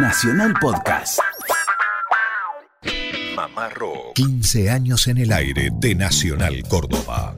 Nacional Podcast. Mamá Rock. 15 años en el aire de Nacional Córdoba.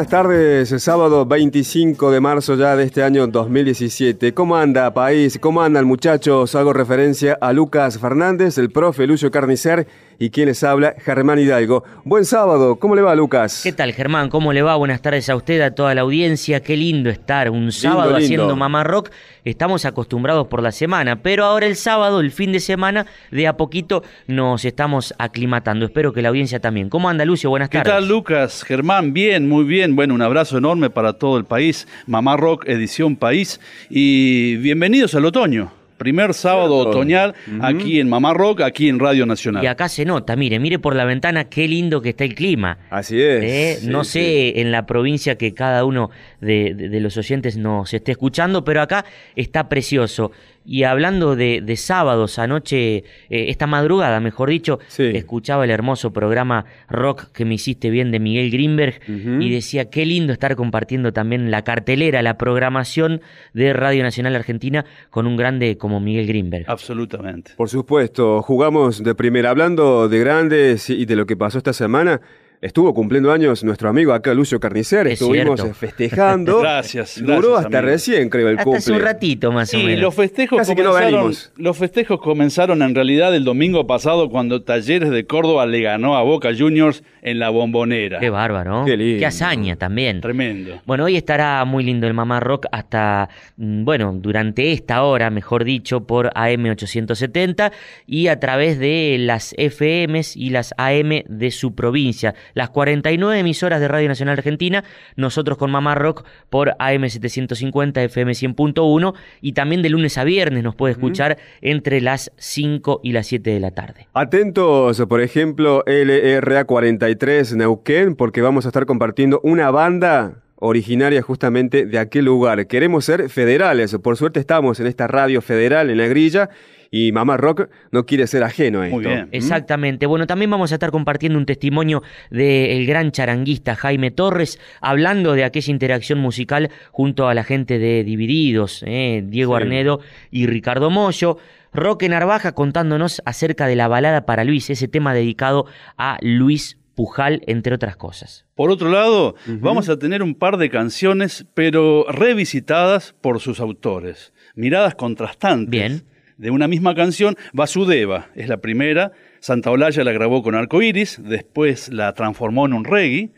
Buenas tardes, sábado 25 de marzo ya de este año 2017. ¿Cómo anda país? ¿Cómo andan muchachos? Hago referencia a Lucas Fernández, el profe Lucio Carnicer y quien les habla, Germán Hidalgo. Buen sábado, ¿cómo le va Lucas? ¿Qué tal Germán? ¿Cómo le va? Buenas tardes a usted, a toda la audiencia. Qué lindo estar un sábado lindo. haciendo Mamá Rock. Estamos acostumbrados por la semana, pero ahora el sábado, el fin de semana, de a poquito nos estamos aclimatando. Espero que la audiencia también. ¿Cómo anda Lucio? Buenas ¿Qué tardes. tal, Lucas? Germán, bien, muy bien. Bueno, un abrazo enorme para todo el país. Mamá Rock, edición país. Y bienvenidos al otoño. Primer sábado Cierto. otoñal aquí en Mamá Rock, aquí en Radio Nacional. Y acá se nota, mire, mire por la ventana qué lindo que está el clima. Así es. Eh, sí, no sí. sé en la provincia que cada uno de, de- de los oyentes nos esté escuchando, pero acá está precioso. Y hablando de, de sábados, anoche, eh, esta madrugada, mejor dicho, Sí. escuchaba el hermoso programa Rock que me hiciste bien de Miguel Greenberg y decía qué lindo estar compartiendo también la cartelera, la programación de Radio Nacional Argentina con un grande como Miguel Greenberg. Absolutamente. Por supuesto, jugamos de primera. Hablando de grandes y de lo que pasó esta semana, estuvo cumpliendo años nuestro amigo acá, Lucio Carnicer. Es Estuvimos cierto. festejando. Gracias, Duró gracias, hasta amigo. recién, creo, el Hasta cumple. hace un ratito más o Sí, menos. los festejos, Casi que no comenzaron, venimos. los festejos comenzaron en realidad el domingo pasado cuando Talleres de Córdoba le ganó a Boca Juniors en la bombonera. Qué bárbaro. Qué lindo. hazaña también. Tremendo. Bueno, hoy estará muy lindo el Mamá Rock hasta, mm, bueno, durante esta hora, mejor dicho, por AM870 y a través de las FMs y las AM de su provincia. Las 49 emisoras de Radio Nacional Argentina, nosotros con Mamá Rock por AM750, FM 100.1 y también de lunes a viernes nos puede escuchar entre las 5 y las 7 de la tarde. Atentos, por ejemplo, LRA 43 Neuquén, porque vamos a estar compartiendo una banda originaria justamente de aquel lugar. Queremos ser federales, por suerte estamos en esta radio federal en la grilla y Mamá Rock no quiere ser ajeno a esto. Muy bien. Exactamente. Bueno, también vamos a estar compartiendo un testimonio del gran charanguista Jaime Torres, hablando de aquella interacción musical junto a la gente de Divididos, eh, Diego Sí. Arnedo y Ricardo Mollo. Roque Narvaja contándonos acerca de la balada para Luis, ese tema dedicado a Luis Pujal, entre otras cosas. Por otro lado, vamos a tener un par de canciones, pero revisitadas por sus autores. Miradas contrastantes. Bien. De una misma canción, Vasudeva es la primera. Santa Olalla la grabó con Arco Iris, después la transformó en un reggae.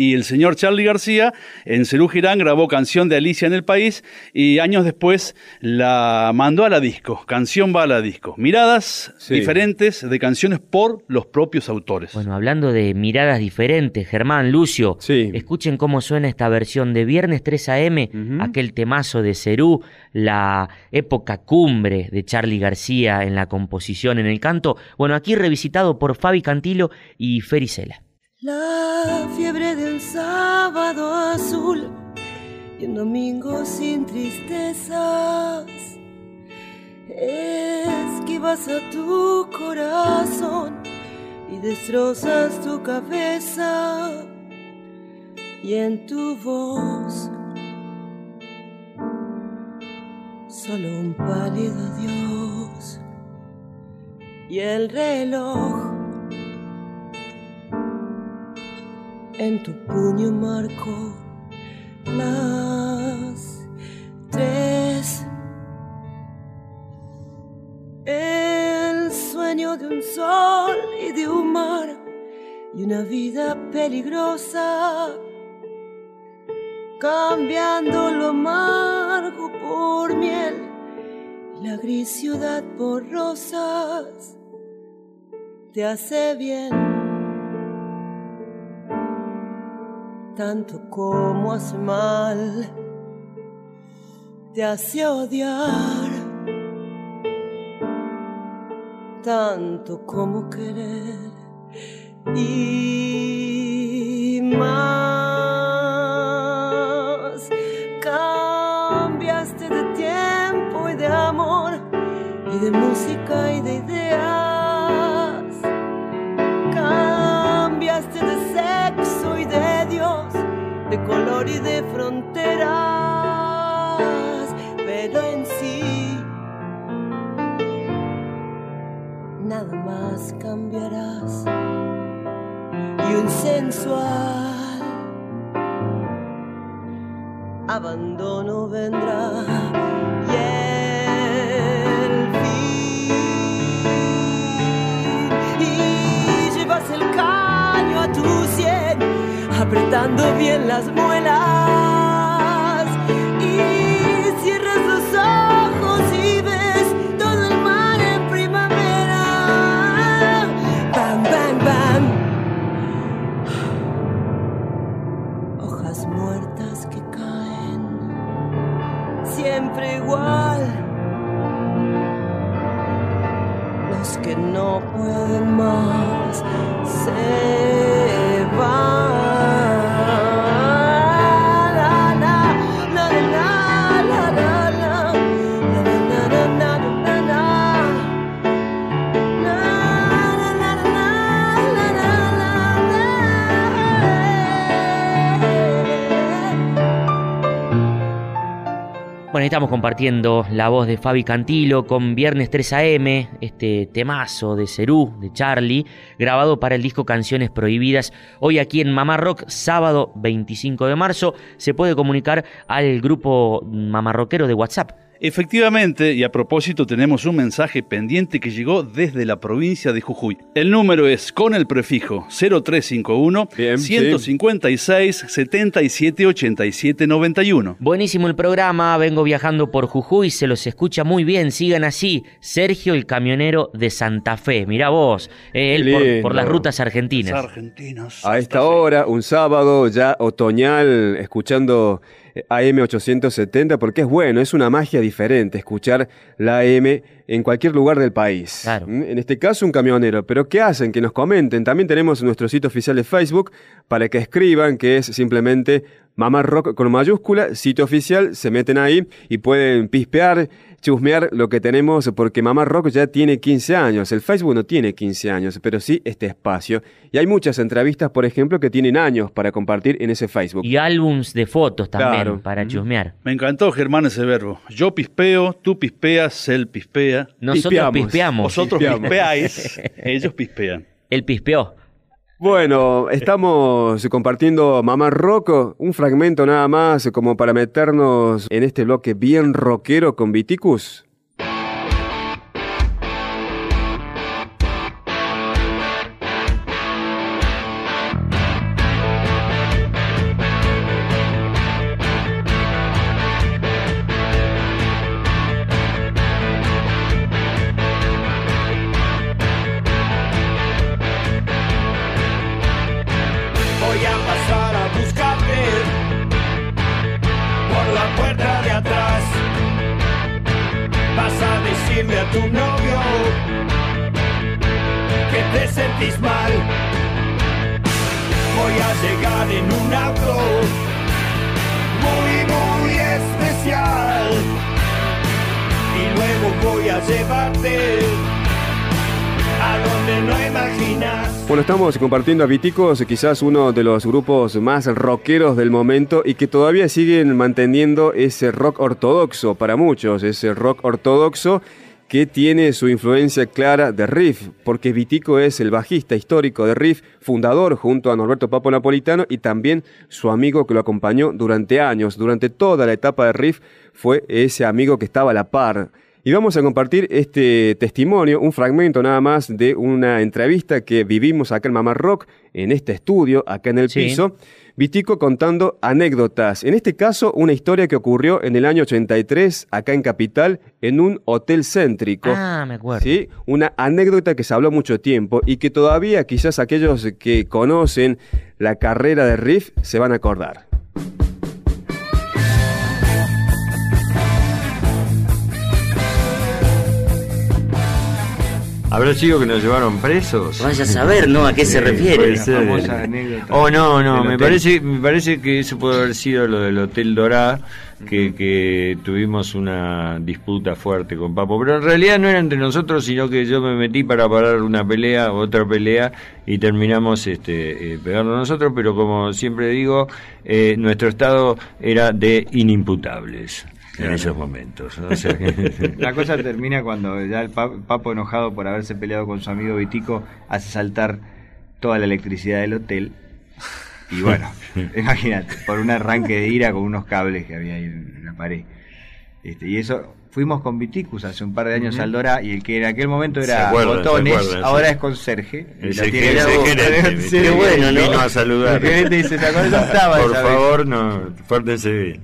Y el señor Charlie García en Cerú Girán grabó canción de Alicia en el País y años después la mandó a la disco. Canción va a la disco. Miradas Sí. diferentes de canciones por los propios autores. Bueno, hablando de miradas diferentes, Germán, Lucio, Sí. escuchen cómo suena esta versión de Viernes 3 AM, aquel temazo de Cerú, la época cumbre de Charlie García en la composición, en el canto. Bueno, aquí revisitado por Fabi Cantilo y Fericela. La fiebre de un sábado azul y un domingo sin tristezas. Esquivas a tu corazón y destrozas tu cabeza y en tu voz solo un pálido adiós y el reloj en tu puño marcó las tres. El sueño de un sol y de un mar y una vida peligrosa, cambiando lo amargo por miel y la gris ciudad por rosas, te hace bien. tanto como hace mal, te hace odiar tanto como querer y más. Cambiaste de tiempo y de amor y de música y de ideas de fronteras, pero en sí nada más cambiarás. Y un sensual abandono vendrá apretando bien las muelas. Y cierras los ojos y ves todo el mar en primavera. Bam, bam, bam. Hojas muertas que caen, siempre igual. Los que no pueden más se estamos compartiendo la voz de Fabi Cantilo con Viernes 3 AM, este temazo de Cerú, de Charlie, grabado para el disco Canciones Prohibidas. Hoy aquí en Mamá Rock, sábado 25 de marzo, se puede comunicar al grupo mamarroquero de WhatsApp. Efectivamente, y a propósito tenemos un mensaje pendiente que llegó desde la provincia de Jujuy. El número es con el prefijo 0351 Bien, sí. 156 77 87 91. Buenísimo el programa, vengo viajando por Jujuy, se los escucha muy bien, sigan así. Sergio el camionero de Santa Fe, mirá vos, eh, él por, por las rutas argentinas. Argentinos. A esta hora, un sábado ya otoñal, escuchando AM870, porque es bueno, es una magia diferente escuchar la AM en cualquier lugar del país. Claro. ¿Mm? En este caso, un camionero. Pero ¿qué hacen? Que nos comenten. También tenemos nuestro sitio oficial de Facebook para que escriban, que es simplemente Mamá Rock con mayúscula, sitio oficial, se meten ahí y pueden pispear, chusmear lo que tenemos, porque Mamá Rock ya tiene 15 años. El Facebook no tiene 15 años, pero sí este espacio. Y hay muchas entrevistas, por ejemplo, que tienen años para compartir en ese Facebook. Y álbums de fotos también Claro. para chusmear. Me encantó, Germán, ese verbo. Yo pispeo, tú pispeas, él pispea. Nosotros Pispeamos. pispeamos. Vosotros Pispeamos. pispeáis, ellos pispean. Él pispeó. Bueno, estamos compartiendo Mamá Rock, un fragmento nada más como para meternos en este bloque bien rockero con Viticus. Decirle a tu novio que te sentís mal. Voy a llegar en un auto muy, muy especial. Y luego voy a llevarte a donde no imaginas. Bueno, estamos compartiendo a Viticos, quizás uno de los grupos más rockeros del momento y que todavía siguen manteniendo ese rock ortodoxo para muchos, ese rock ortodoxo que tiene su influencia clara de Riff, porque Vitico es el bajista histórico de Riff, fundador junto a Norberto Papo Napolitano y también su amigo que lo acompañó durante años, durante toda la etapa de Riff fue ese amigo que estaba a la par. Y vamos a compartir este testimonio, un fragmento nada más de una entrevista que vivimos acá en Mamá Rock, en este estudio, acá en el Sí. piso. Vitico contando anécdotas. En este caso, una historia que ocurrió en el año 83, acá en Capital, en un hotel céntrico. Ah, me acuerdo. ¿Sí? Una anécdota que se habló mucho tiempo y que todavía quizás aquellos que conocen la carrera de Riff se van a acordar. ¿Habrá sido que nos llevaron presos? Vaya a saber, ¿no? ¿A qué se refiere? Oh, no, no, me hotel. parece, me parece que eso puede haber sido lo del Hotel Dorá, que, que tuvimos una disputa fuerte con Papo. Pero en realidad no era entre nosotros, sino que yo me metí para parar una pelea, otra pelea, y terminamos este, eh, pegando nosotros, pero como siempre digo, eh, nuestro estado era de inimputables en esos momentos. O sea que- La cosa termina cuando ya el pa- Papo, enojado por haberse peleado con su amigo Vitico, hace saltar toda la electricidad del hotel. Y bueno, imagínate, por un arranque de ira con unos cables que había ahí en la pared. Este, y eso, fuimos con Viticus hace un par de años al Dora y el que en aquel momento era acuerdan, Botones, acuerdan, ahora sí. es conserje. boca. gerente, bueno, ¿no? vino a saludar. El gerente dice, Por favor, no, pórtense bien.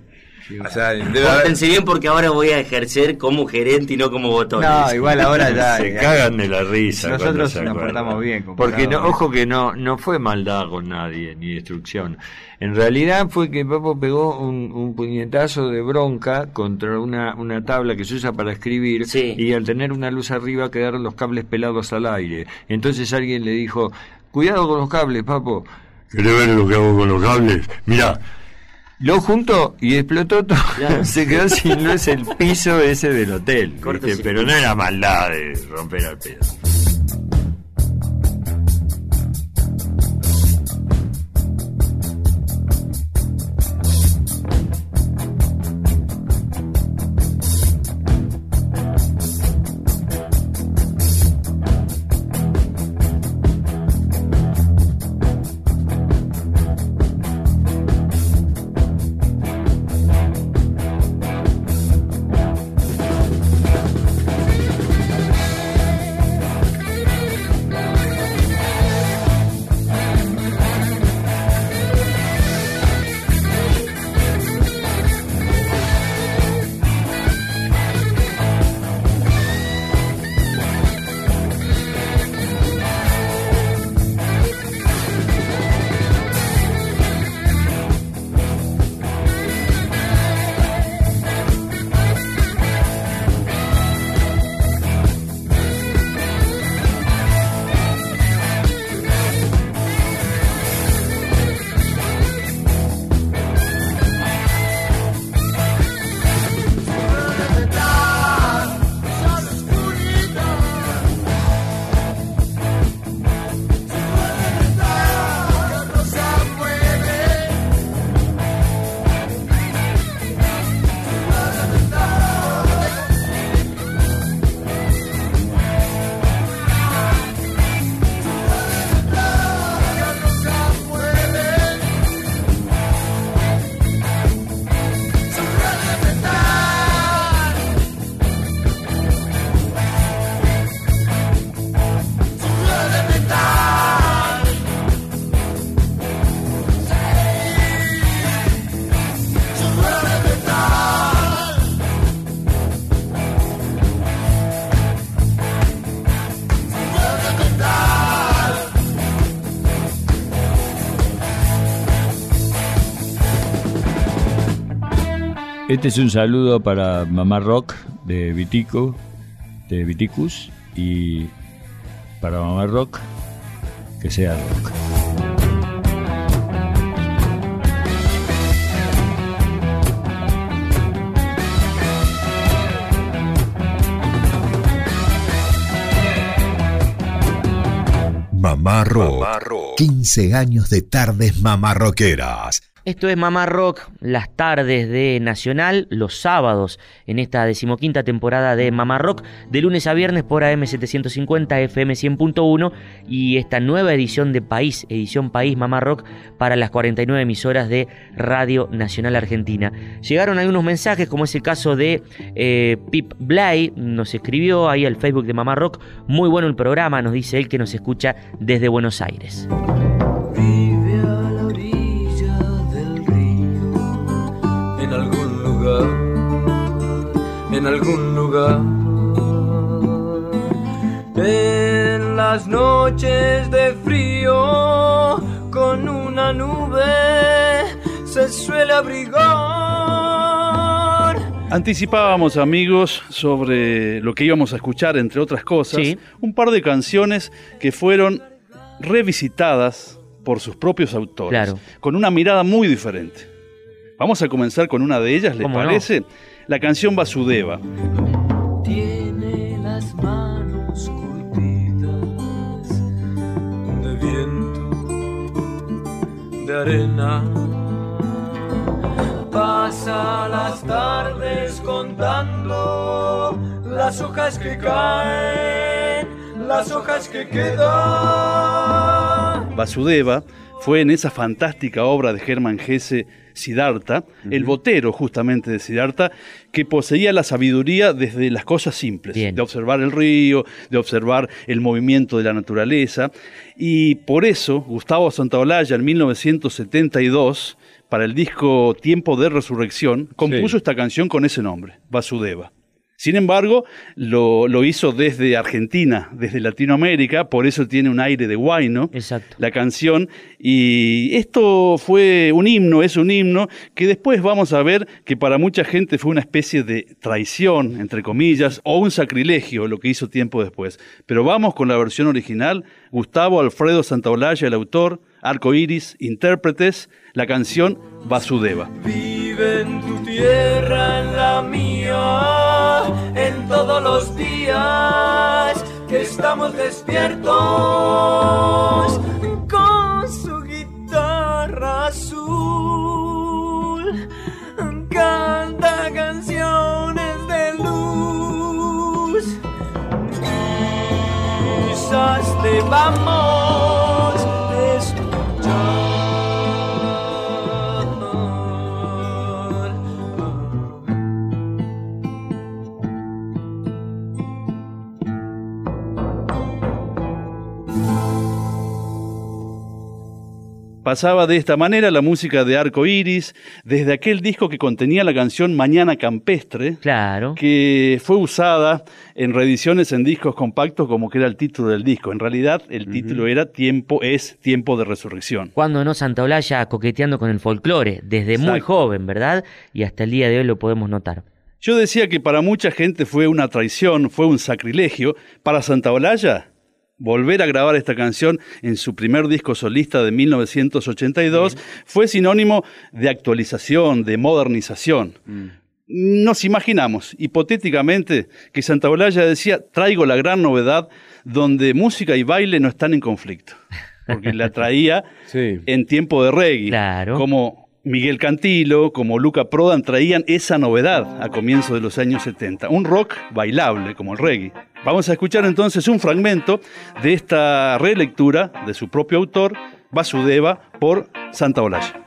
O sea, debe haber- Pórtense bien porque ahora voy a ejercer como gerente y no como botones. No, igual ahora ya. se cagan de la risa. Nosotros nos portamos bien, comparado Porque, no, ojo que no, no fue maldad con nadie, ni destrucción. En realidad fue que Papo pegó un, un puñetazo de bronca contra una, una tabla que se usa para escribir Sí. y al tener una luz arriba quedaron los cables pelados al aire. Entonces alguien le dijo, cuidado con los cables, Papo. ¿Querés ver lo que hago con los cables? Mira, lo juntó y explotó todo. Claro. Se quedó sin luz el piso ese del hotel. Pero no era maldad de romper al pedo. Este es un saludo para Mamá Rock de Vitico, de Viticus, y para Mamá Rock, que sea rock. Mamá Rock. 15 años de tardes mamarroqueras. Esto es Mamá Rock, las tardes de Nacional, los sábados, en esta decimoquinta temporada de Mamá Rock, de lunes a viernes por AM750, FM 100.1 y esta nueva edición de País, edición País Mamá Rock, para las 49 emisoras de Radio Nacional Argentina. Llegaron algunos mensajes, como es el caso de eh, Pip Blay, nos escribió ahí al Facebook de Mamá Rock, muy bueno el programa, nos dice él que nos escucha desde Buenos Aires. En algún lugar. En las noches de frío, con una nube se suele abrigar. Anticipábamos, amigos, sobre lo que íbamos a escuchar, entre otras cosas, Sí. un par de canciones que fueron revisitadas por sus propios autores, Claro. con una mirada muy diferente. Vamos a comenzar con una de ellas, ¿les ¿Cómo no? La canción Vasudeva. Tiene las manos curtidas de viento, de arena. Pasa las tardes contando las hojas que caen, las hojas que quedan. Vasudeva fue en esa fantástica obra de Hermann Hesse, Siddhartha, el botero justamente de Siddhartha, que poseía la sabiduría desde las cosas simples, Bien. de observar el río, de observar el movimiento de la naturaleza. Y por eso Gustavo Santaolalla en 1972, para el disco Tiempo de Resurrección, compuso Sí. esta canción con ese nombre, Vasudeva. Sin embargo, lo, lo hizo desde Argentina, desde Latinoamérica, por eso tiene un aire de guayno Exacto. la canción. Y esto fue un himno, es un himno que después vamos a ver que para mucha gente fue una especie de traición, entre comillas, o un sacrilegio lo que hizo tiempo después. Pero vamos con la versión original. Gustavo Alfredo Santaolalla, el autor, Arco Iris, intérpretes, la canción Vasudeva. Vive en tu tierra, en la mía, en todos los días que estamos despiertos con su guitarra azul. Canta canciones de luz. Quizás te vamos Pasaba de esta manera la música de Arco Iris, desde aquel disco que contenía la canción Mañana Campestre, Claro. que fue usada en reediciones en discos compactos como que era el título del disco. En realidad el título era Tiempo es Tiempo de Resurrección. Cuando no Santaolalla coqueteando con el folclore, desde muy joven, ¿verdad? Y hasta el día de hoy lo podemos notar. Yo decía que para mucha gente fue una traición, fue un sacrilegio. Para Santaolalla, volver a grabar esta canción en su primer disco solista de 1982 fue sinónimo de actualización, de modernización. Nos imaginamos, hipotéticamente, que Santaolalla decía, traigo la gran novedad donde música y baile no están en conflicto. Porque la traía Sí. en tiempo de reggae. Claro. Como Miguel Cantilo, como Luca Prodan traían esa novedad a comienzos de los años 70. Un rock bailable como el reggae. Vamos a escuchar entonces un fragmento de esta relectura de su propio autor, Vasudeva, por Santa Olaya.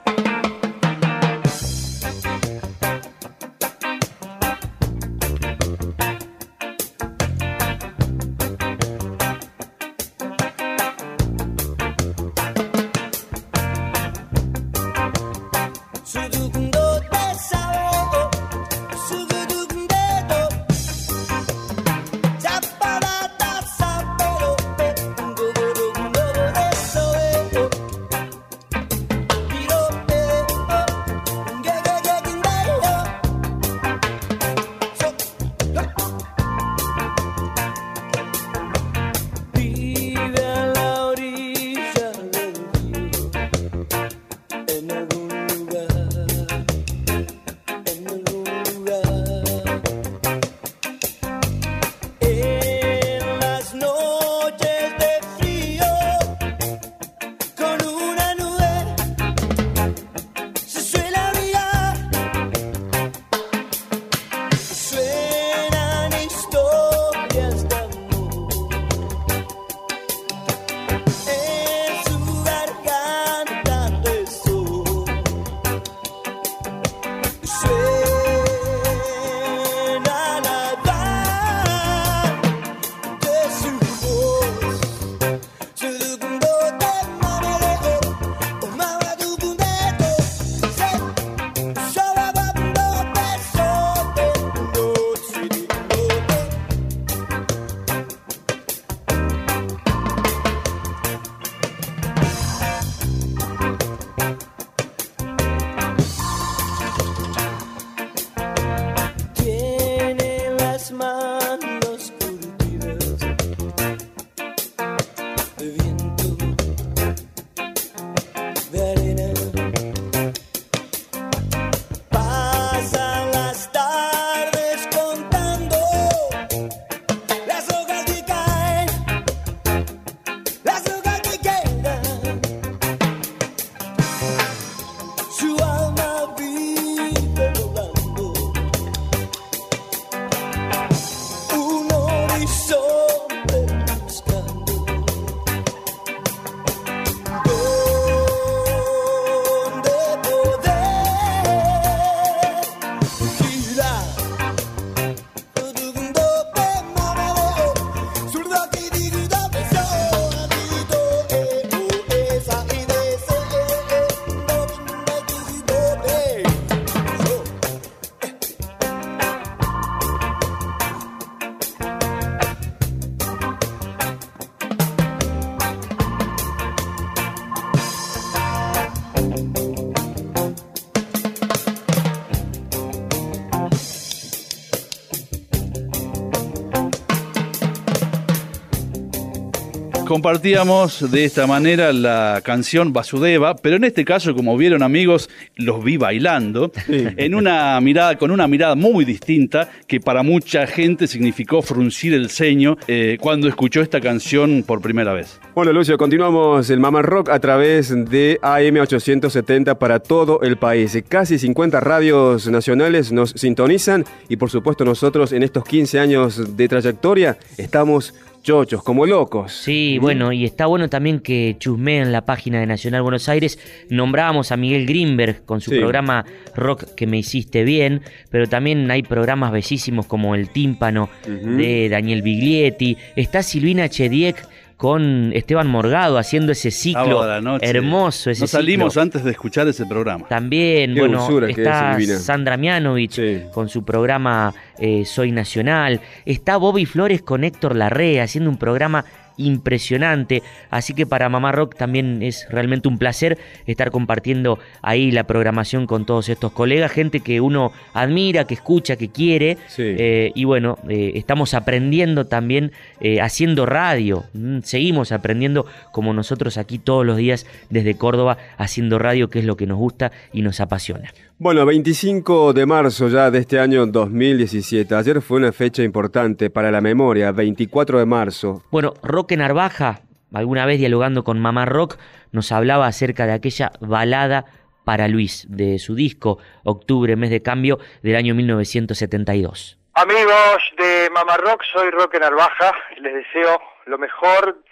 Compartíamos de esta manera la canción Vasudeva, pero en este caso, como vieron amigos, los vi bailando en una mirada, con una mirada muy distinta que para mucha gente significó fruncir el ceño eh, cuando escuchó esta canción por primera vez. Bueno, Lucio, continuamos el Mama Rock a través de AM870 para todo el país. Casi 50 radios nacionales nos sintonizan y por supuesto nosotros en estos 15 años de trayectoria estamos chochos, como locos. Sí, bueno, y está bueno también que chusmeen la página de Nacional Buenos Aires. Nombrábamos a Miguel Grimberg con su Sí. programa Rock que me hiciste bien, pero también hay programas bellísimos como El Tímpano de Daniel Biglietti. Está Silvina Chediek con Esteban Morgado haciendo ese ciclo hermoso. Ese Nos salimos ciclo. antes de escuchar ese programa. También, Qué bueno, es, está. Sandra Mianovich Sí. con su programa eh, Soy Nacional. Está Bobby Flores con Héctor Larrea haciendo un programa impresionante. Así que para Mamá Rock también es realmente un placer estar compartiendo ahí la programación con todos estos colegas, gente que uno admira, que escucha, que quiere. Sí. Eh, y bueno, eh, estamos aprendiendo también eh, haciendo radio. Mm, Seguimos aprendiendo como nosotros aquí todos los días desde Córdoba haciendo radio, que es lo que nos gusta y nos apasiona. Bueno, 25 de marzo ya de este año 2017. Ayer fue una fecha importante para la memoria, 24 de marzo. Bueno, Roque Narvaja, alguna vez dialogando con Mamá Rock, nos hablaba acerca de aquella balada para Luis, de su disco Octubre, mes de cambio, del año 1972. Amigos de Mamá Rock, soy Roque Narvaja les deseo lo mejor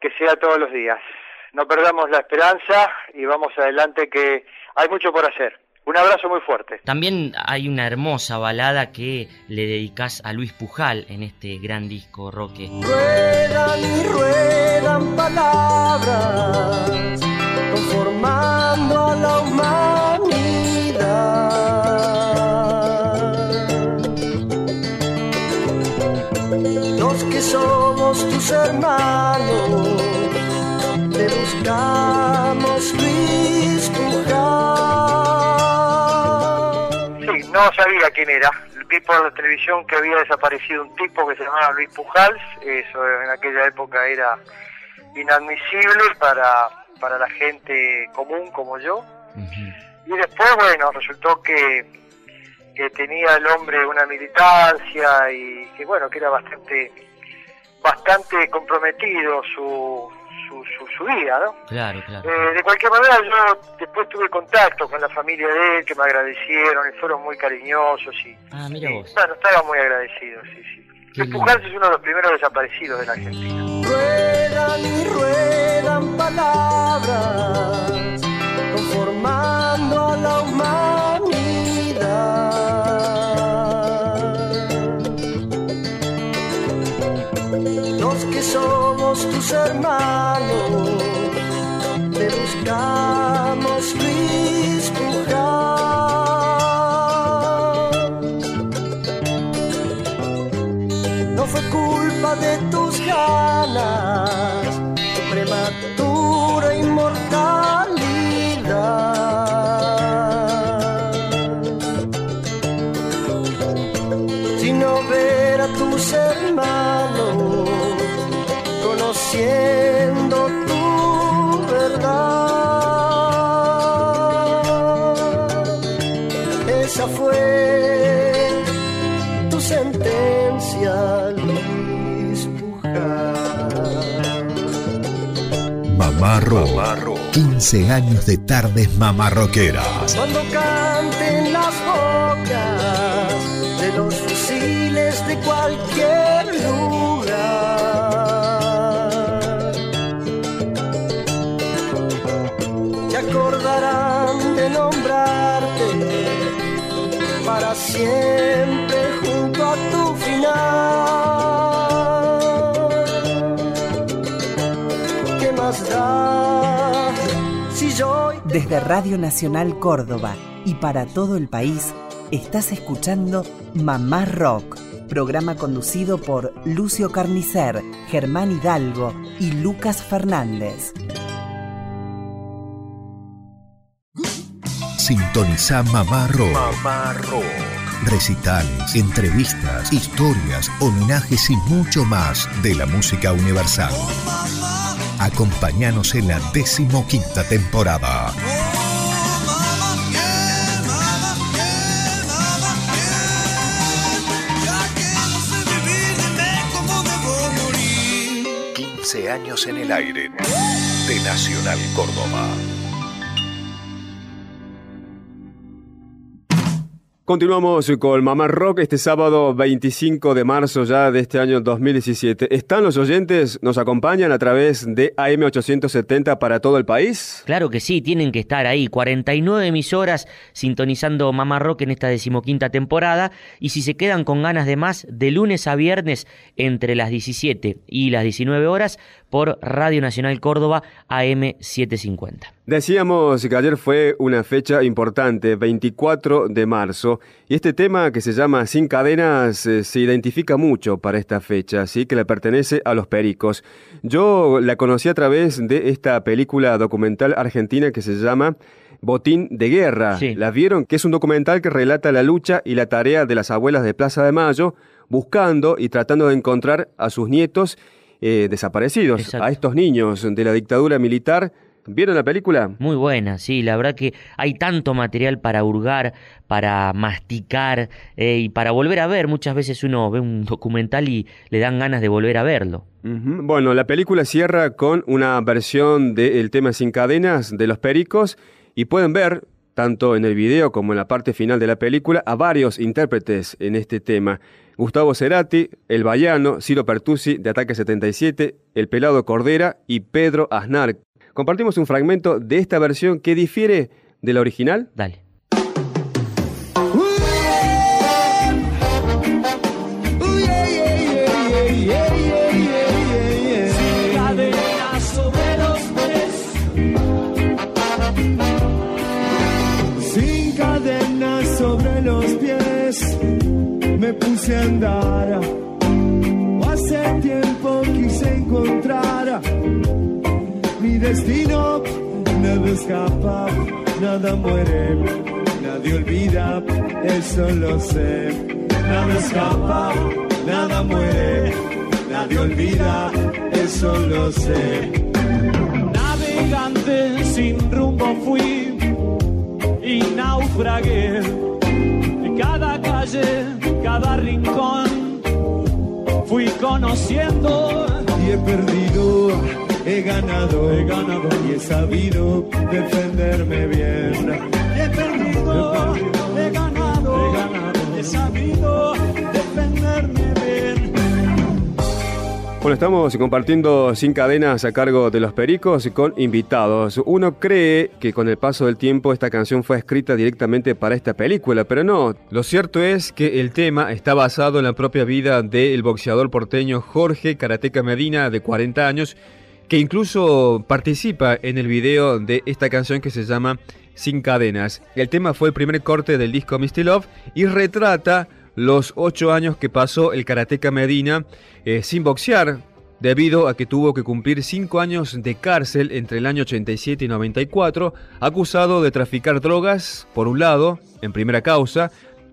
que sea todos los días. No perdamos la esperanza y vamos adelante que hay mucho por hacer. Un abrazo muy fuerte. También hay una hermosa balada que le dedicás a Luis Pujal en este gran disco, Roque. Ruedan y ruedan palabras conformando a la humanidad. Los que somos tus hermanos, te buscamos Luis no sabía quién era. Vi por la televisión que había desaparecido un tipo que se llamaba Luis Pujals. Eso en aquella época era inadmisible para, para la gente común como yo. Y después, bueno, resultó que, que tenía el hombre una militancia y que, bueno, que era bastante bastante comprometido su, su, su, su vida, ¿no? Claro, claro. Eh, de cualquier manera, yo después tuve contacto con la familia de él, que me agradecieron y fueron muy cariñosos y, Ah, mira vos. bueno, estaba muy agradecido, sí, sí. Qué Pujals es uno de los primeros desaparecidos de la Argentina. Ruedan y ruedan palabras conformando a la humanidad. Somos tus hermanos, te buscamos Luis Pujal. No fue culpa de tus ganas, Mamá Rock. 15 años de tardes mamarroqueras. Cuando canten las bocas de los fusiles de cualquier Desde Radio Nacional Córdoba y para todo el país, estás escuchando Mamá Rock, programa conducido por Lucio Carnicer, Germán Hidalgo y Lucas Fernández. Sintoniza Mamá Rock. Recitales, entrevistas, historias, homenajes y mucho más de la música universal. Acompáñanos en la decimoquinta temporada. ...15 años en el aire... ...de Nacional Córdoba. Continuamos con Mamá Rock este sábado 25 de marzo ya de este año 2017. ¿Están los oyentes? ¿Nos acompañan a través de AM870 para todo el país? Claro que sí, tienen que estar ahí. 49 emisoras sintonizando Mamá Rock en esta decimoquinta temporada. Y si se quedan con ganas de más, de lunes a viernes entre las 17 y las 19 horas por Radio Nacional Córdoba AM750. Decíamos que ayer fue una fecha importante, 24 de marzo, y este tema que se llama Sin Cadenas eh, se identifica mucho para esta fecha, así que le pertenece a los Pericos. Yo la conocí a través de esta película documental argentina que se llama Botín de Guerra. Sí. ¿La vieron? Que es un documental que relata la lucha y la tarea de las abuelas de Plaza de Mayo, buscando y tratando de encontrar a sus nietos eh, desaparecidos, Exacto. a estos niños de la dictadura militar. ¿Vieron la película? Muy buena, sí, la verdad que hay tanto material para hurgar, para masticar eh, y para volver a ver. Muchas veces uno ve un documental y le dan ganas de volver a verlo. Bueno, la película cierra con una versión del tema Sin Cadenas de Los Pericos y pueden ver, tanto en el video como en la parte final de la película, a varios intérpretes en este tema. Gustavo Cerati, El Bayano, Ciro Pertusi de Ataque 77, El Pelado Cordera y Pedro Aznar. Compartimos un fragmento de esta versión que difiere de la original. Dale. A andar. Hace tiempo quise encontrar mi destino. Nada escapa, nada muere, nadie olvida, eso lo sé. Nada escapa, nada muere, nadie olvida, eso lo sé. Navegante sin rumbo fui y naufragué. Cada calle, cada rincón fui conociendo. y he perdido, he ganado, he ganado y he sabido defenderme bien. He perdido, he ganado, he sabido defenderme bien. Bueno, estamos compartiendo sin cadenas a cargo de los Pericos con invitados. Uno cree que con el paso del tiempo esta canción fue escrita directamente para esta película, pero no. Lo cierto es que el tema está basado en la propia vida del boxeador porteño Jorge Karateca Medina, de 40 años, que incluso participa en el video de esta canción que se llama Sin Cadenas. El tema fue el primer corte del disco Misty Love y retrata los ocho años que pasó el Karateca Medina eh, sin boxear, debido a que tuvo que cumplir cinco años de cárcel entre el año 87 y 94, acusado de traficar drogas, por un lado, en primera causa,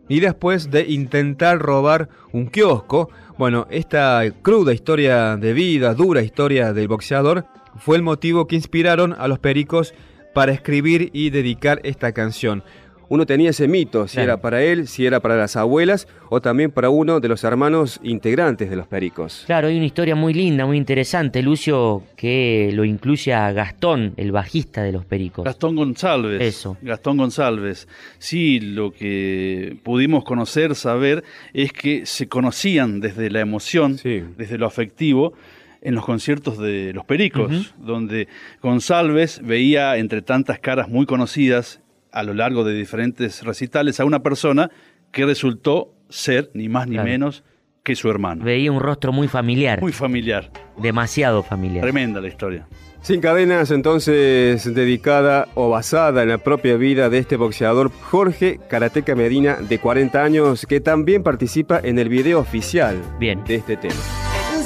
y después de intentar robar un kiosco. Bueno, esta cruda historia de vida, dura historia del boxeador, fue el motivo que inspiraron a los pericos para escribir y dedicar esta canción. Uno tenía ese mito, si Claro. era para él, si era para las abuelas o también para uno de los hermanos integrantes de los pericos. Claro, hay una historia muy linda, muy interesante, Lucio, que lo incluye a Gastón, el bajista de los Pericos. Gastón González. Eso. Gastón González. Sí, lo que pudimos conocer, saber, es que se conocían desde la emoción, Sí. desde lo afectivo, en los conciertos de los Pericos, donde González veía entre tantas caras muy conocidas a lo largo de diferentes recitales a una persona que resultó ser ni más ni Claro. menos que su hermano. Veía un rostro muy familiar. Muy familiar. Demasiado familiar. Tremenda la historia. Sin cadenas, entonces dedicada o basada en la propia vida de este boxeador Jorge Karateca Medina, de 40 años, que también participa en el video oficial Bien. de este tema.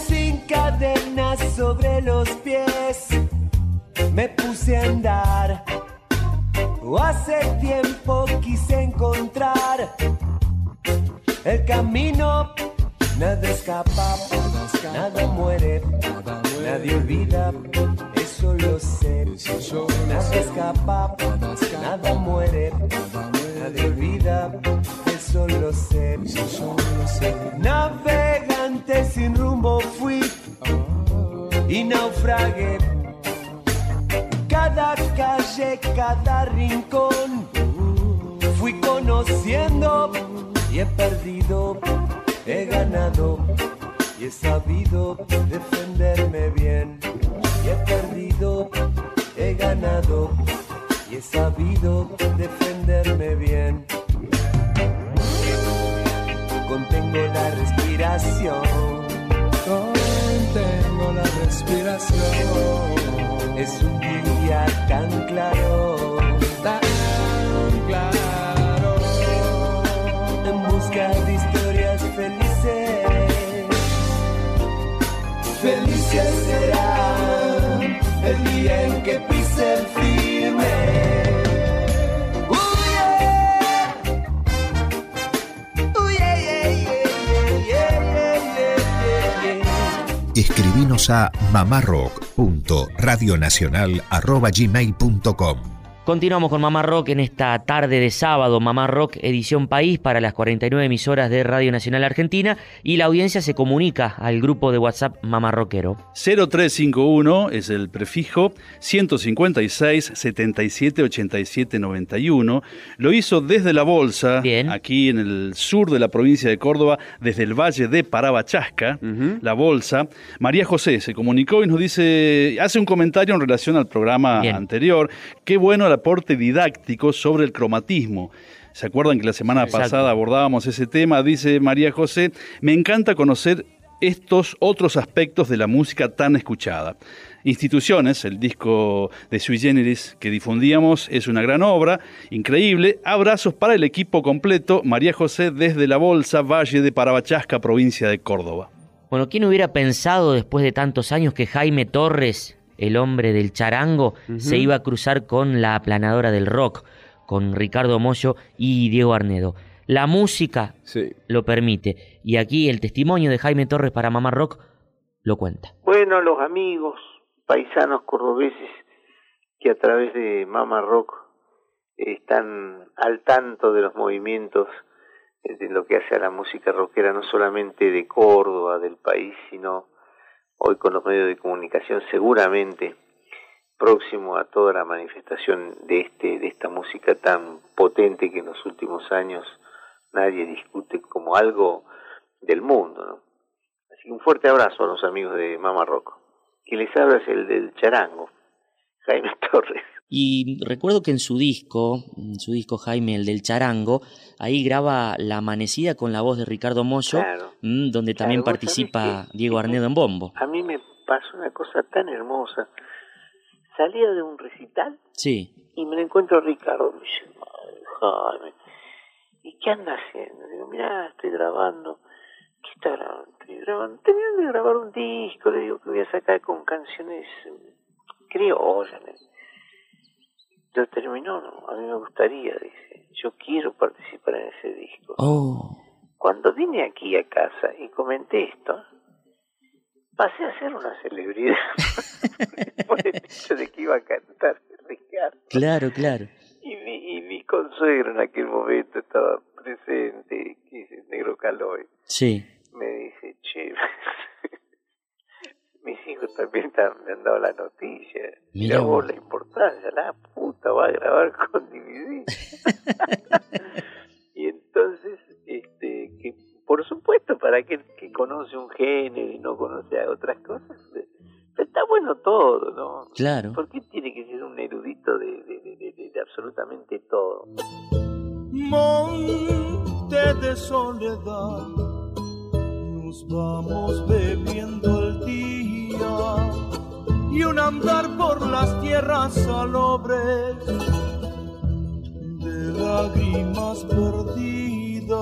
Sin cadenas sobre los pies, me puse a andar. Hace tiempo quise encontrar el camino. Nada escapa, nada muere, nadie olvida, eso lo sé. Nada escapa, nada muere, nadie olvida, eso lo sé. Navegante sin rumbo fui y naufragué. Cada calle, cada rincón fui conociendo y he perdido, he ganado y he sabido defenderme bien. Y he perdido, he ganado y he sabido defenderme bien. Contengo la respiración. Contengo la respiración es un día tan claro, tan claro, en busca de historias felices. Felices será el día en que pise el firme. escribinos a mamarrock www.radionacional.gmail.com Continuamos con Mamá Rock en esta tarde de sábado, Mamá Rock edición país para las 49 emisoras de Radio Nacional Argentina y la audiencia se comunica al grupo de WhatsApp Mamá Rockero. 0351 es el prefijo 156 77 87 91. Lo hizo desde la Bolsa, aquí en el sur de la provincia de Córdoba, desde el valle de Parabachasca, la Bolsa. María José se comunicó y nos dice, hace un comentario en relación al programa anterior. Qué bueno el aporte didáctico sobre el cromatismo. ¿Se acuerdan que la semana Exacto. pasada abordábamos ese tema? Dice María José, me encanta conocer estos otros aspectos de la música tan escuchada. Instituciones, el disco de Sui Generis que difundíamos, es una gran obra, increíble. Abrazos para el equipo completo, María José desde la Bolsa, Valle de Parabachasca, provincia de Córdoba. Bueno, ¿quién hubiera pensado después de tantos años que Jaime Torres, el hombre del charango, se iba a cruzar con la aplanadora del rock, con Ricardo Mollo y Diego Arnedo? La música lo permite. Y aquí el testimonio de Jaime Torres para Mamá Rock lo cuenta. Bueno, los amigos, paisanos cordobeses que a través de Mama Rock están al tanto de los movimientos de lo que hace a la música rockera, no solamente de Córdoba, del país, sino hoy con los medios de comunicación seguramente próximo a toda la manifestación de este de esta música tan potente que en los últimos años nadie discute como algo del mundo, ¿no? Así que un fuerte abrazo a los amigos de Mama Rock. Que les habla es el del charango, Jaime Torres. Y recuerdo que en su disco, en su disco Jaime, el del charango, ahí graba La Amanecida con la voz de Ricardo Mollo, Claro. mm, donde también Claro, participa Diego Arnedo en bombo. A mí me pasó una cosa tan hermosa. Salía de un recital Sí, y me lo encuentro a Ricardo. Me dice, "Ay, Jaime, ¿y qué anda haciendo? Digo, mirá, estoy grabando. ¿Qué está grabando? Estoy grabando. Terminando de grabar un disco, le digo que voy a sacar con canciones eh, criollas. Lo terminó, no, a mí me gustaría, dice. Yo quiero participar en ese disco. Oh. Cuando vine aquí a casa y comenté esto, pasé a ser una celebridad por el hecho de que iba a cantar Ricardo. claro, claro. Y mi, y mi consuegro en aquel momento estaba presente, que es el negro Caloy. Sí. Me dice, che, mis hijos también están- me han dado la noticia. Mira vos la importancia, la puta va a grabar con DVD. y entonces, este, que por supuesto, para aquel que conoce un género y no conoce a otras cosas, eh, está bueno todo, ¿no? Claro. ¿Por qué tiene que ser un erudito de, de, de, de- de absolutamente todo? bote de soledad. Nos vamos bebiendo el día y un andar por las tierras salobres de lágrimas perdidas.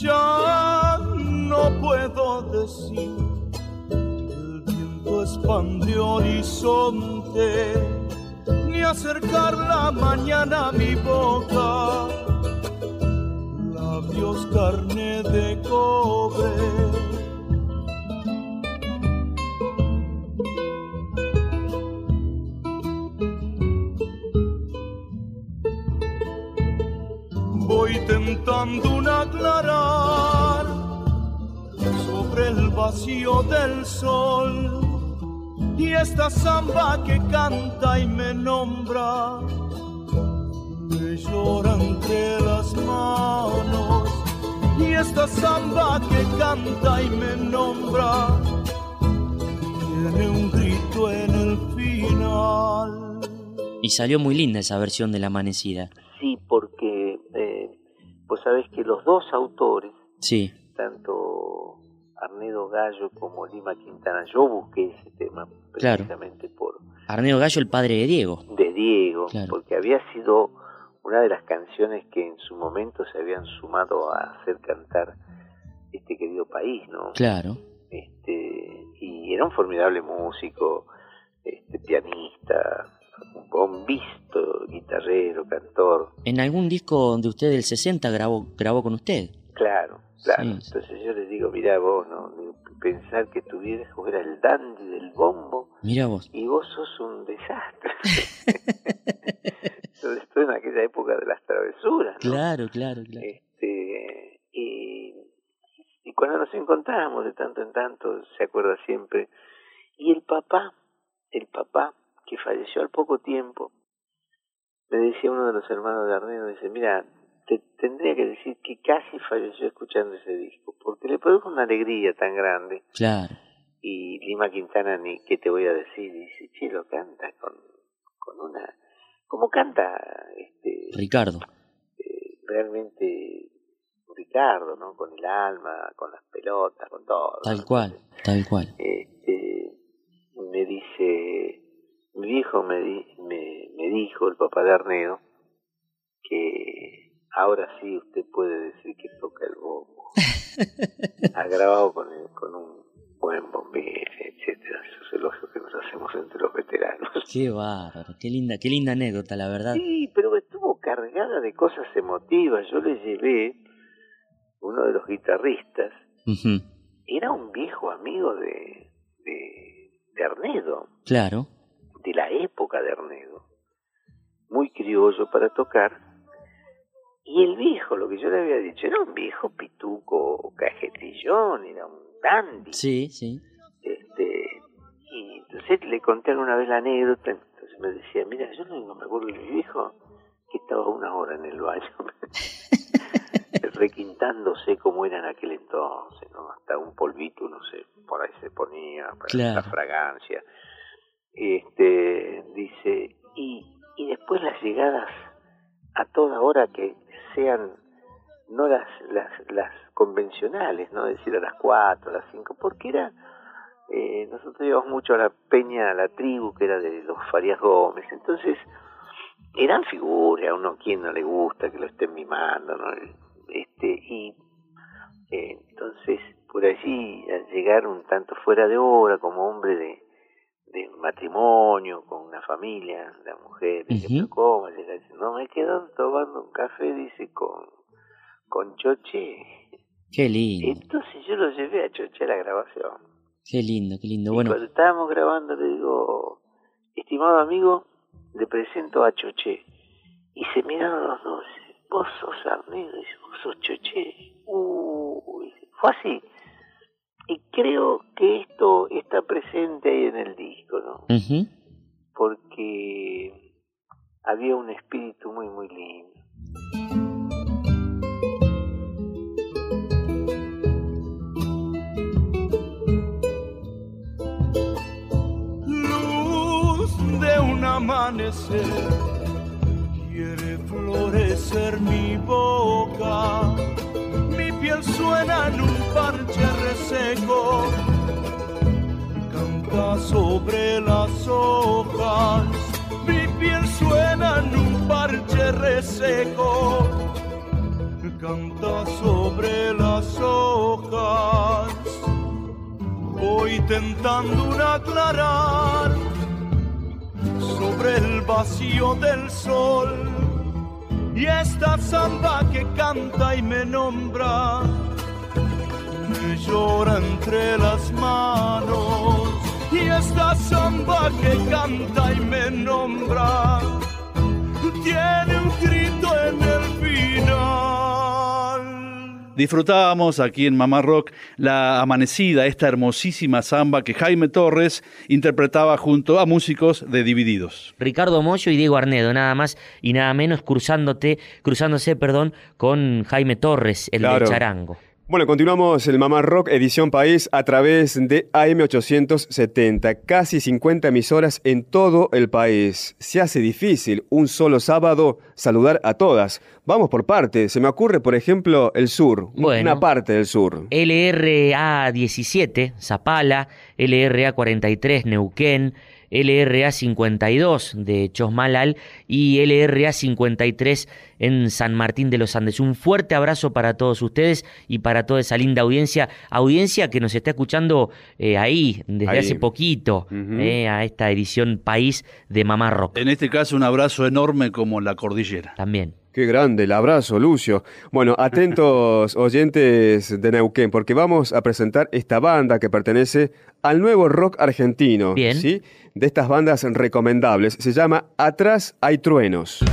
Ya no puedo decir el viento expande horizonte acercar la mañana a mi boca. Labios carne de cobre. Voy tentando un aclarar sobre el vacío del sol y esta samba que canta y me nombra me llora entre las manos y esta samba que canta y me nombra tiene un grito en el final Y salió muy linda esa versión de La Amanecida. Sí, porque eh, vos sabés que los dos autores, Sí, tanto Arnedo Gallo como Lima Quintana, yo busqué ese tema Claro. precisamente por Arneo Gallo, el padre de Diego. de Diego, Claro. porque había sido una de las canciones que en su momento se habían sumado a hacer cantar este querido país, ¿no? Claro. Este, y era un formidable músico, este, pianista, un bombisto, guitarrero, cantor, En algún disco de usted del 60 grabó, grabó con usted. claro, claro. Sí. Entonces yo les digo, mira vos, ¿no? Pensar que tu viejo era el dandy del bombo Mira vos. y vos sos un desastre. En aquella época de las travesuras, ¿no? Claro, claro, claro. Este, y, y cuando nos encontramos de tanto en tanto, se acuerda siempre. Y el papá, el papá, que falleció al poco tiempo, me decía uno de los hermanos de Arneo, dice, mira, te tendría que decir que casi falleció escuchando ese disco, porque le produjo una alegría tan grande. Claro. Y Lima Quintana, ni qué te voy a decir, dice, che, lo canta con, con una... como canta este, Ricardo. realmente Ricardo, ¿no? Con el alma, con las pelotas, con todo. Tal cual, tal cual. Este, me dice, mi viejo me, di- me, me dijo, el papá de Arnedo, que ahora sí usted puede decir que toca el bombo. ha grabado con, el- con un buen bombero, etcétera. Esos elogios que nos hacemos entre los veteranos. Qué bárbaro, qué linda, qué linda anécdota, la verdad. Sí, pero estuvo cargada de cosas emotivas. Yo le llevé uno de los guitarristas, era un viejo amigo de, de, de Arnedo, Claro. de la época de Arnedo, muy criollo para tocar. Y el viejo, lo que yo le había dicho, era un viejo pituco, cajetillón, era un dandy. Sí, sí. Este, y entonces le conté alguna vez la anécdota, entonces me decía, mira, yo no no me acuerdo de mi viejo, que estaba una hora en el baño, requintándose como era en aquel entonces, ¿no? Hasta un polvito, no sé, por ahí se ponía, para Claro. la fragancia. Este, dice, y, y después las llegadas a toda hora que sean no las, las, las convencionales, ¿no? Es decir, a las 4, a las 5, porque era, eh, nosotros íbamos mucho a la peña, a la tribu, que era de los Farías Gómez, entonces eran figuras, a uno quien no le gusta que lo estén mimando, ¿no? Este, y eh, entonces por allí, al llegar un tanto fuera de hora, como hombre de, de matrimonio, con una familia, la mujer, Ujú. "¿Pero ¿cómo? Llega, dice, no, me quedo tomando un café, dice, con, con Choche. Qué lindo, Entonces yo lo llevé a Choche a la grabación. qué lindo, qué lindo. Y Bueno, cuando estábamos grabando le digo, estimado amigo, le presento a Choche. Y se miraron los dos, vos sos Arnedo, dice, vos sos Choche. Uh, dice, fue así. Y creo que esto está presente ahí en el disco, ¿no? ujú, Porque había un espíritu muy, muy lindo. Quiere florecer mi boca. Mi piel suena en un parche reseco, canta sobre las hojas. Mi piel suena en un parche reseco, canta sobre las hojas. Voy tentando un aclarar el vacío del sol y esta samba que canta y me nombra me llora entre las manos y esta samba que canta y me nombra tiene un grito en el final. Disfrutábamos aquí en Mamá Rock la amanecida, esta hermosísima samba que Jaime Torres interpretaba junto a músicos de Divididos. Ricardo Mollo y Diego Arnedo, nada más y nada menos cruzándote, cruzándose, perdón, con Jaime Torres, el Claro. de Charango. Bueno, continuamos el Mamá Rock Edición País a través de AM870. Casi 50 emisoras en todo el país. Se hace difícil un solo sábado saludar a todas. Vamos por parte. Se me ocurre, por ejemplo, el sur. Bueno. Una parte del sur. LRA 17, Zapala, LRA 43, Neuquén, LRA 52 de Chosmalal y LRA 53 en San Martín de los Andes. Un fuerte abrazo para todos ustedes y para toda esa linda audiencia, audiencia que nos está escuchando eh, ahí desde Ahí. hace poquito eh, a esta edición País de Mamá Rock. En este caso, un abrazo enorme como la cordillera. También. Qué grande el abrazo, Lucio. Bueno, atentos oyentes de Neuquén, porque vamos a presentar esta banda que pertenece al nuevo rock argentino. Bien. ¿sí? De estas bandas recomendables. Se llama Atrás hay truenos.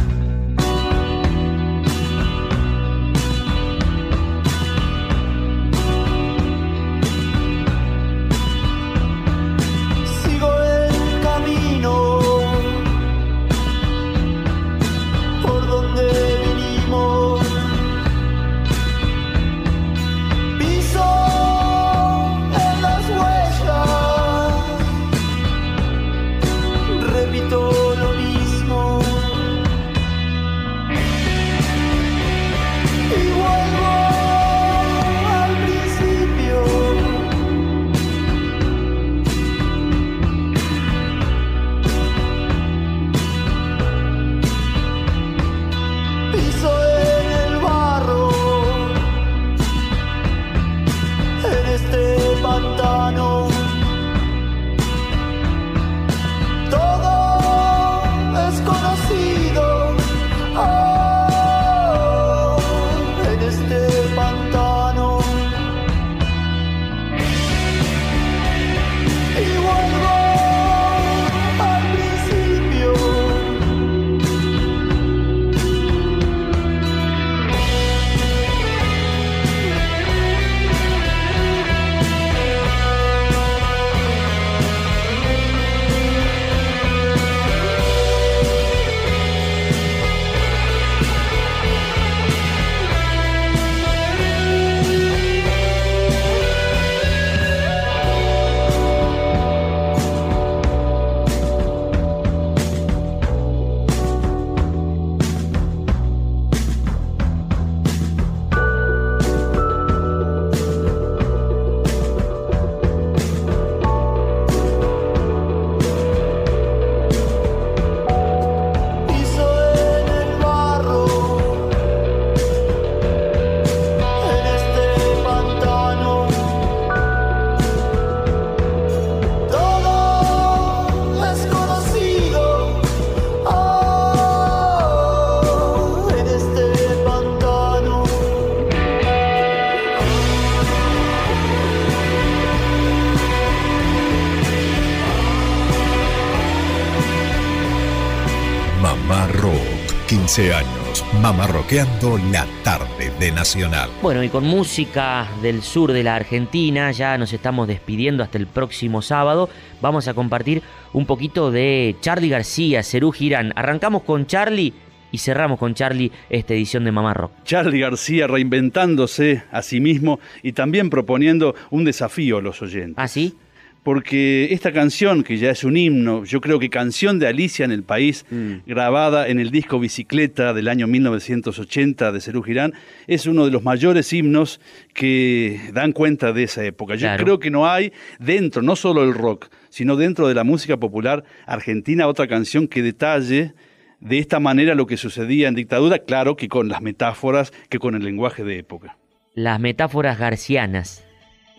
15 años, mamarroqueando la tarde de Nacional. Bueno, y con música del sur de la Argentina, ya nos estamos despidiendo hasta el próximo sábado. Vamos a compartir un poquito de Charlie García, Cerú Girán. Arrancamos con Charlie y cerramos con Charlie esta edición de Mamá Rock. Charlie García reinventándose a sí mismo y también proponiendo un desafío a los oyentes. ¿Ah, sí? Porque esta canción, que ya es un himno, yo creo que Canción de Alicia en el País, grabada en el disco Bicicleta del año 1980 de Cerú Girán, es uno de los mayores himnos que dan cuenta de esa época. Yo Claro. creo que no hay dentro, no solo el rock, sino dentro de la música popular argentina, otra canción que detalle de esta manera lo que sucedía en dictadura, claro que con las metáforas, que con el lenguaje de época. Las metáforas garcianas.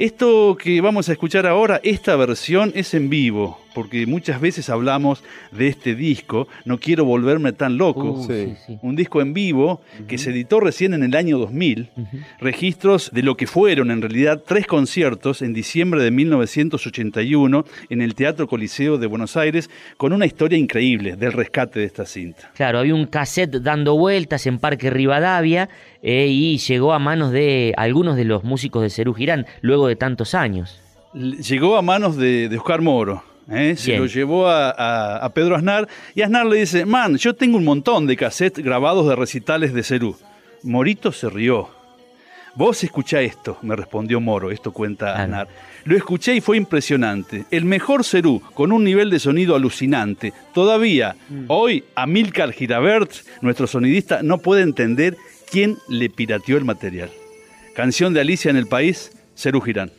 Esto que vamos a escuchar ahora, esta versión es en vivo, porque muchas veces hablamos de este disco, No quiero volverme tan loco, Uh, sí, un disco en vivo que se editó recién en el año 2000, registros de lo que fueron en realidad tres conciertos en diciembre de 1981 en el Teatro Coliseo de Buenos Aires, con una historia increíble del rescate de esta cinta. Claro, había un cassette dando vueltas en Parque Rivadavia eh, y llegó a manos de algunos de los músicos de Cerú Girán luego de tantos años. Llegó a manos de, de Oscar Moro. ¿Eh? Se Bien. lo llevó a, a- a Pedro Aznar y Aznar le dice, man, yo tengo un montón de cassettes grabados de recitales de Cerú. Morito se rió. Vos escuchá esto, me respondió Moro, esto cuenta Aznar. Lo escuché y fue impresionante. El mejor Cerú, con un nivel de sonido alucinante. Todavía, hoy, Amílcar Girabert, nuestro sonidista, no puede entender quién le pirateó el material. Canción de Alicia en el país, Cerú Girán.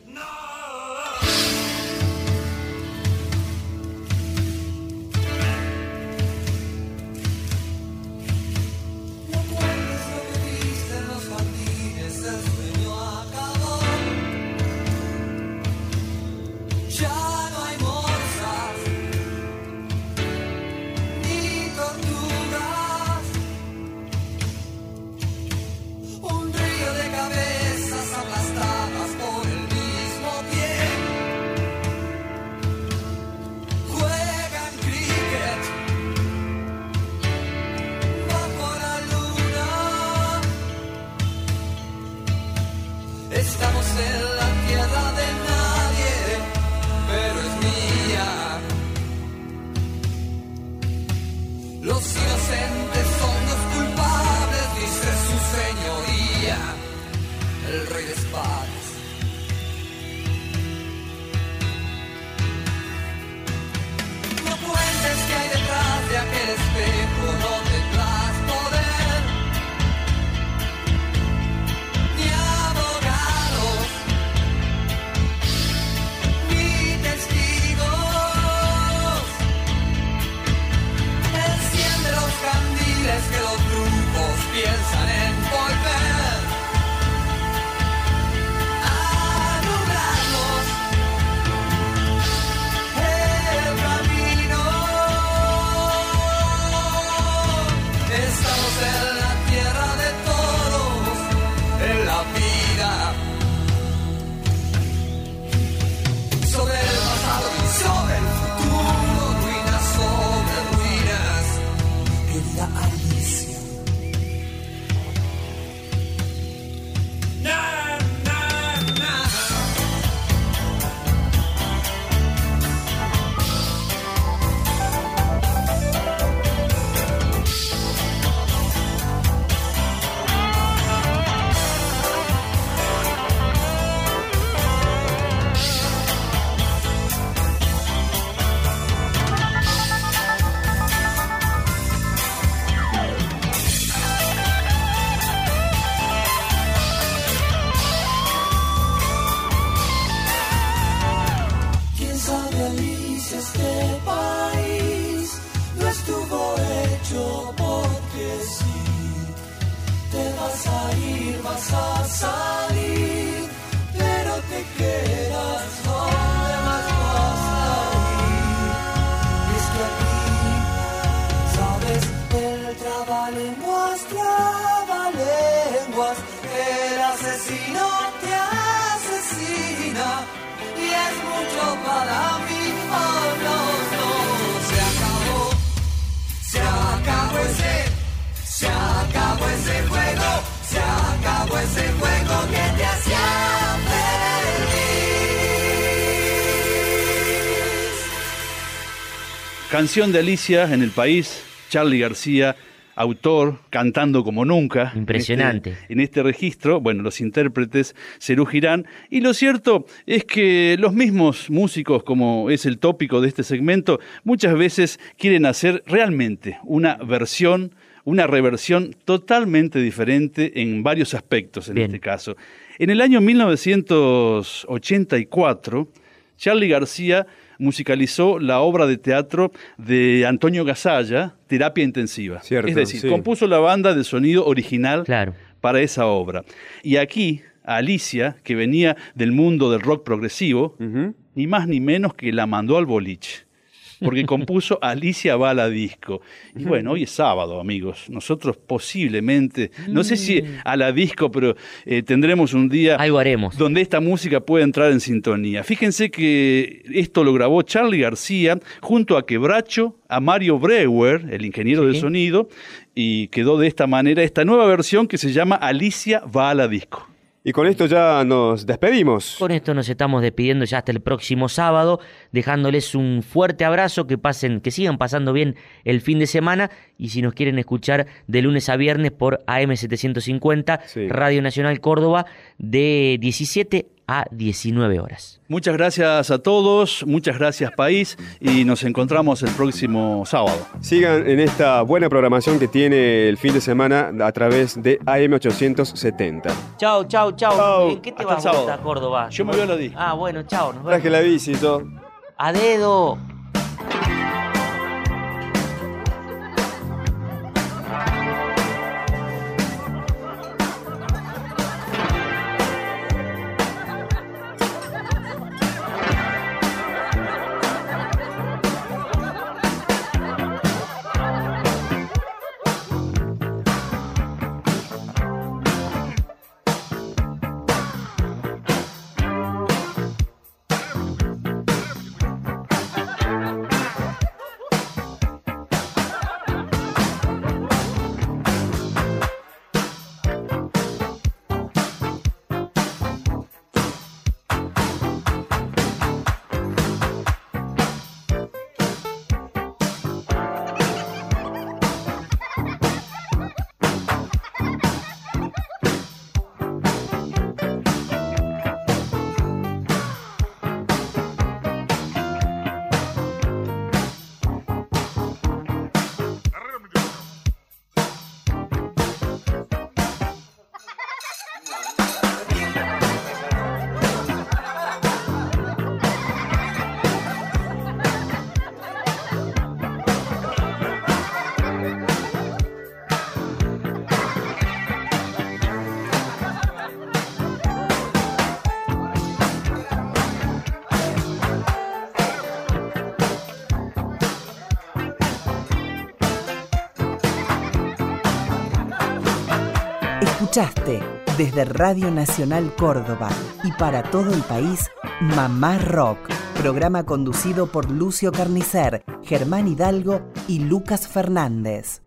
Canción de Alicia en el país, Charlie García, autor, cantando como nunca. Impresionante. En este, en este registro, bueno, los intérpretes Cerú Girán. Y lo cierto es que los mismos músicos, como es el tópico de este segmento, muchas veces quieren hacer realmente una versión una reversión totalmente diferente en varios aspectos en este caso. En el año 1984, Charlie García musicalizó la obra de teatro de Antonio Gasalla, Terapia Intensiva. es decir, compuso la banda de sonido original para esa obra. Y aquí, Alicia, que venía del mundo del rock progresivo, ni más ni menos que la mandó al boliche porque compuso Alicia Bala Disco. Y bueno, hoy es sábado, amigos. Nosotros posiblemente, no sé si mm. a la disco, pero eh, tendremos un día Algo haremos. donde esta música pueda entrar en sintonía. Fíjense que esto lo grabó Charlie García junto a Quebracho, a Mario Brewer, el ingeniero de sonido, y quedó de esta manera esta nueva versión que se llama Alicia va a la disco. Y con esto ya nos despedimos. Con esto nos estamos despidiendo ya hasta el próximo sábado, dejándoles un fuerte abrazo, que pasen, que sigan pasando bien el fin de semana y si nos quieren escuchar de lunes a viernes por AM750, Radio Nacional Córdoba, de 17 a 19 horas. Muchas gracias a todos, muchas gracias país y nos encontramos el próximo sábado. Sigan en esta buena programación que tiene el fin de semana a través de AM870. Chao, chao, chao. ¿En qué te vas a Córdoba? Yo me voy a la di. Ah, bueno, chao. Nos Traje la bici, todo. A dedo. Desde Radio Nacional Córdoba y para todo el país Mamá Rock, programa conducido por Lucio Carnicer, Germán Hidalgo y Lucas Fernández.